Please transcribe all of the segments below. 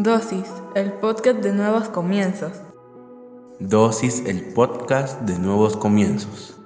Dosis, el podcast de nuevos comienzos. Dosis, el podcast de nuevos comienzos.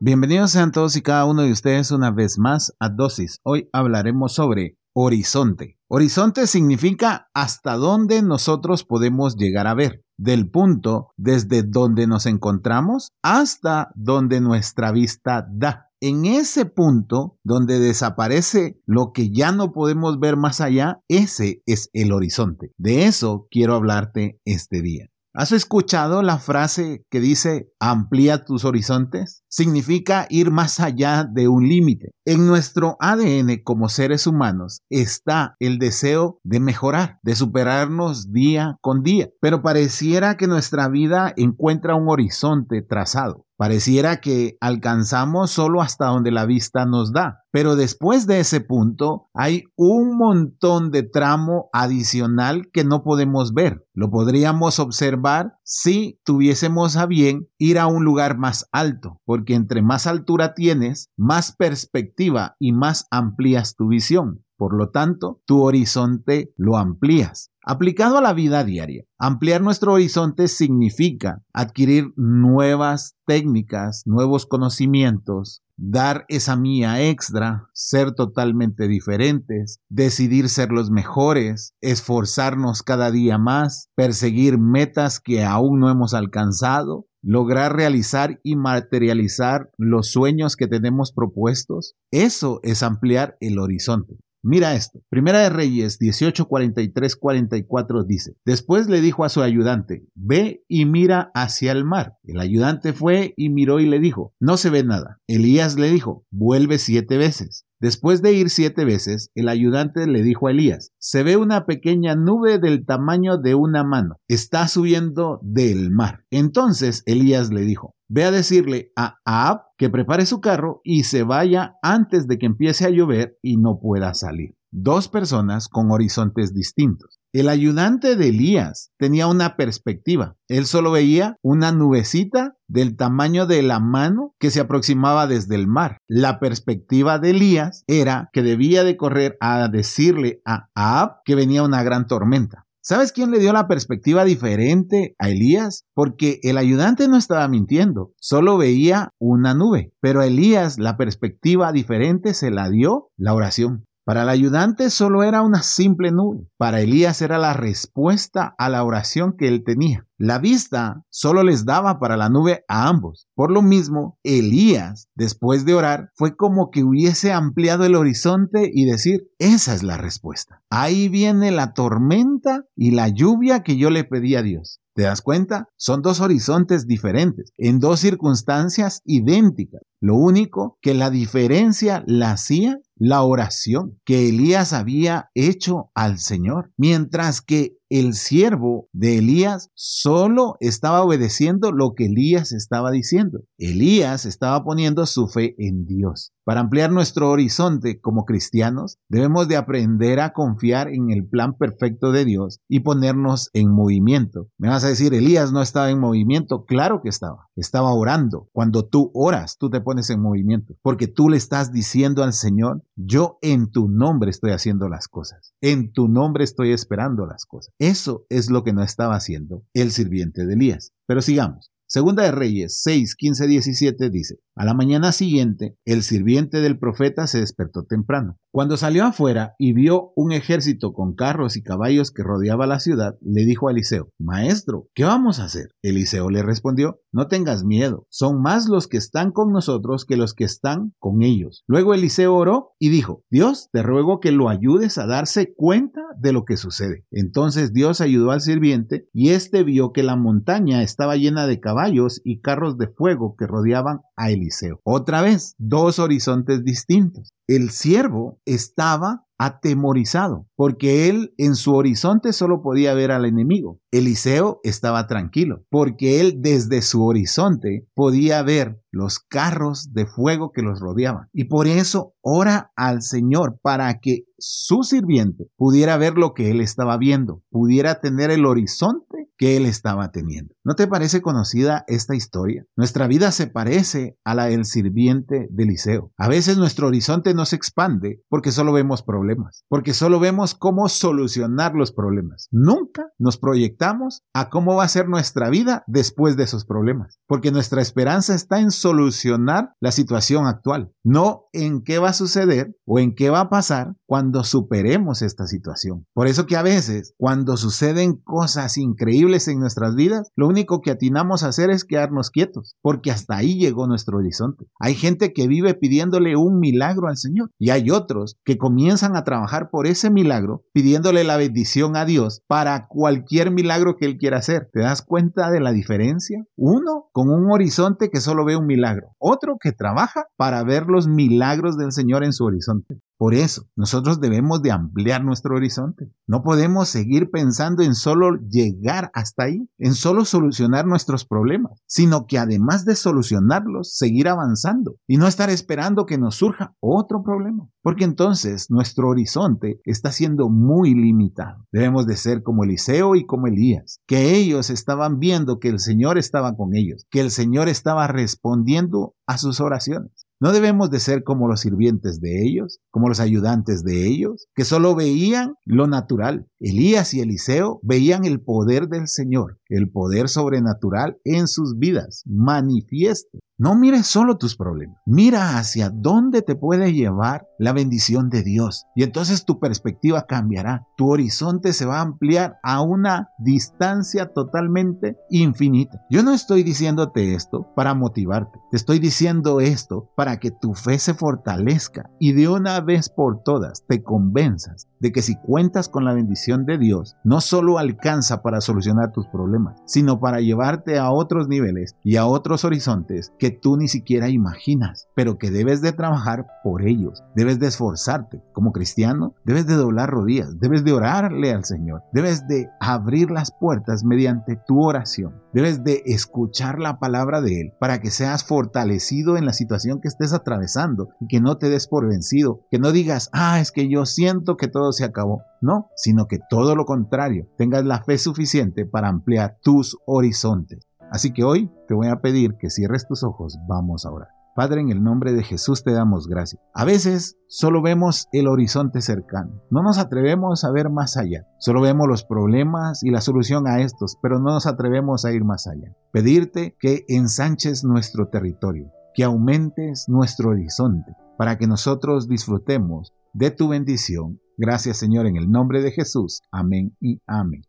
Bienvenidos sean todos y cada uno de ustedes una vez más a Dosis. Hoy hablaremos sobre horizonte. Horizonte significa hasta dónde nosotros podemos llegar a ver, del punto desde donde nos encontramos hasta donde nuestra vista da en ese punto donde desaparece lo que ya no podemos ver más allá, ese es el horizonte. De eso quiero hablarte este día. ¿Has escuchado la frase que dice amplía tus horizontes? Significa ir más allá de un límite. En nuestro ADN como seres humanos está el deseo de mejorar, de superarnos día con día, pero pareciera que nuestra vida encuentra un horizonte trazado. Pareciera que alcanzamos solo hasta donde la vista nos da, pero después de ese punto hay un montón de tramo adicional que no podemos ver. Lo podríamos observar si tuviésemos a bien ir a un lugar más alto, entre más altura tienes, más perspectiva y más amplías tu visión. Por lo tanto, tu horizonte lo amplías. Aplicado a la vida diaria, ampliar nuestro horizonte significa adquirir nuevas técnicas, nuevos conocimientos, dar esa mía extra, ser totalmente diferentes, decidir ser los mejores, esforzarnos cada día más, perseguir metas que aún no hemos alcanzado, lograr realizar y materializar los sueños que tenemos propuestos. Eso es ampliar el horizonte. Mira esto. Primera de Reyes 18, 43, 44 dice, después le dijo a su ayudante, ve y mira hacia el mar. El ayudante fue y miró y le dijo, no se ve nada. Elías le dijo, vuelve siete veces. Después de ir siete veces, el ayudante le dijo a Elías, se ve una pequeña nube del tamaño de una mano. Está subiendo del mar. Entonces Elías le dijo, ve a decirle a Ahab que prepare su carro y se vaya antes de que empiece a llover y no pueda salir. Dos personas con horizontes distintos. El ayudante de Elías tenía una perspectiva. Él solo veía una nubecita del tamaño de la mano que se aproximaba desde el mar. La perspectiva de Elías era que debía de correr a decirle a Ahab que venía una gran tormenta. ¿Sabes quién le dio la perspectiva diferente a Elías? Porque el ayudante no estaba mintiendo, solo veía una nube, pero a Elías la perspectiva diferente se la dio la oración. Para el ayudante solo era una simple nube. Para Elías era la respuesta a la oración que él tenía. La vista solo les daba para la nube a ambos. Por lo mismo, Elías, después de orar, fue como que hubiese ampliado el horizonte y decir, esa es la respuesta. Ahí viene la tormenta y la lluvia que yo le pedí a Dios. ¿Te das cuenta? Son dos horizontes diferentes, en dos circunstancias idénticas. Lo único que la diferencia la hacía la oración que Elías había hecho al Señor, mientras que el siervo de Elías solo estaba obedeciendo lo que Elías estaba diciendo. Elías estaba poniendo su fe en Dios. Para ampliar nuestro horizonte como cristianos, debemos de aprender a confiar en el plan perfecto de Dios y ponernos en movimiento. Me vas a decir, Elías no estaba en movimiento. Claro que estaba. Estaba orando. Cuando tú oras, tú te pones en movimiento, porque tú le estás diciendo al Señor, yo en tu nombre estoy haciendo las cosas. En tu nombre estoy esperando las cosas. Eso es lo que no estaba haciendo el sirviente de Elías. Pero sigamos. Segunda de Reyes 6, 15, 17 dice, a la mañana siguiente, el sirviente del profeta se despertó temprano. Cuando salió afuera y vio un ejército con carros y caballos que rodeaba la ciudad, le dijo a Eliseo, Maestro, ¿qué vamos a hacer? Eliseo le respondió, No tengas miedo, son más los que están con nosotros que los que están con ellos. Luego Eliseo oró y dijo, Dios, te ruego que lo ayudes a darse cuenta de lo que sucede. Entonces Dios ayudó al sirviente y éste vio que la montaña estaba llena de caballos y carros de fuego que rodeaban a Eliseo. Otra vez, dos horizontes distintos. El siervo estaba atemorizado, porque él en su horizonte solo podía ver al enemigo. Eliseo estaba tranquilo, porque él desde su horizonte podía ver los carros de fuego que los rodeaban. Y por eso ora al Señor para que su sirviente pudiera ver lo que él estaba viendo, pudiera tener el horizonte que él estaba teniendo. ¿No te parece conocida esta historia? Nuestra vida se parece a la del sirviente de Eliseo. A veces nuestro horizonte no se expande porque solo vemos problemas, porque solo vemos cómo solucionar los problemas. Nunca nos proyectamos a cómo va a ser nuestra vida después de esos problemas, porque nuestra esperanza está en solucionar la situación actual, no en qué va a suceder o en qué va a pasar cuando superemos esta situación. Por eso que a veces, cuando suceden cosas increíbles en nuestras vidas, lo único que atinamos a hacer es quedarnos quietos, porque hasta ahí llegó nuestro horizonte. Hay gente que vive pidiéndole un milagro al Señor y hay otros que comienzan a trabajar por ese milagro pidiéndole la bendición a Dios para cualquier milagro que Él quiera hacer. ¿Te das cuenta de la diferencia? Uno con un horizonte que solo ve un milagro, otro que trabaja para ver los milagros del Señor en su horizonte. Por eso, nosotros debemos de ampliar nuestro horizonte. No podemos seguir pensando en solo llegar hasta ahí, en solo solucionar nuestros problemas, sino que además de solucionarlos, seguir avanzando y no estar esperando que nos surja otro problema, porque entonces nuestro horizonte está siendo muy limitado. Debemos de ser como Eliseo y como Elías, que ellos estaban viendo que el Señor estaba con ellos, que el Señor estaba respondiendo a sus oraciones. No debemos de ser como los sirvientes de ellos, como los ayudantes de ellos, que solo veían lo natural. Elías y Eliseo veían el poder del Señor, el poder sobrenatural en sus vidas, manifiesto. No mires solo tus problemas, mira hacia dónde te puede llevar la bendición de Dios. Y entonces tu perspectiva cambiará, tu horizonte se va a ampliar a una distancia totalmente infinita. Yo no estoy diciéndote esto para motivarte, te estoy diciendo esto para que tu fe se fortalezca y de una vez por todas te convenzas de que si cuentas con la de Dios, no solo alcanza para solucionar tus problemas, sino para llevarte a otros niveles y a otros horizontes que tú ni siquiera imaginas, pero que debes de trabajar por ellos, debes de esforzarte. Como cristiano, debes de doblar rodillas, debes de orarle al Señor, debes de abrir las puertas mediante tu oración, debes de escuchar la palabra de Él para que seas fortalecido en la situación que estés atravesando y que no te des por vencido, que no digas, ah, es que yo siento que todo se acabó. No, sino que todo lo contrario, tengas la fe suficiente para ampliar tus horizontes. Así que hoy te voy a pedir que cierres tus ojos, vamos a orar. Padre, en el nombre de Jesús te damos gracias. A veces solo vemos el horizonte cercano, no nos atrevemos a ver más allá, solo vemos los problemas y la solución a estos, pero no nos atrevemos a ir más allá. Pedirte que ensanches nuestro territorio, que aumentes nuestro horizonte, para que nosotros disfrutemos de tu bendición Gracias Señor en el nombre de Jesús. Amén y amén.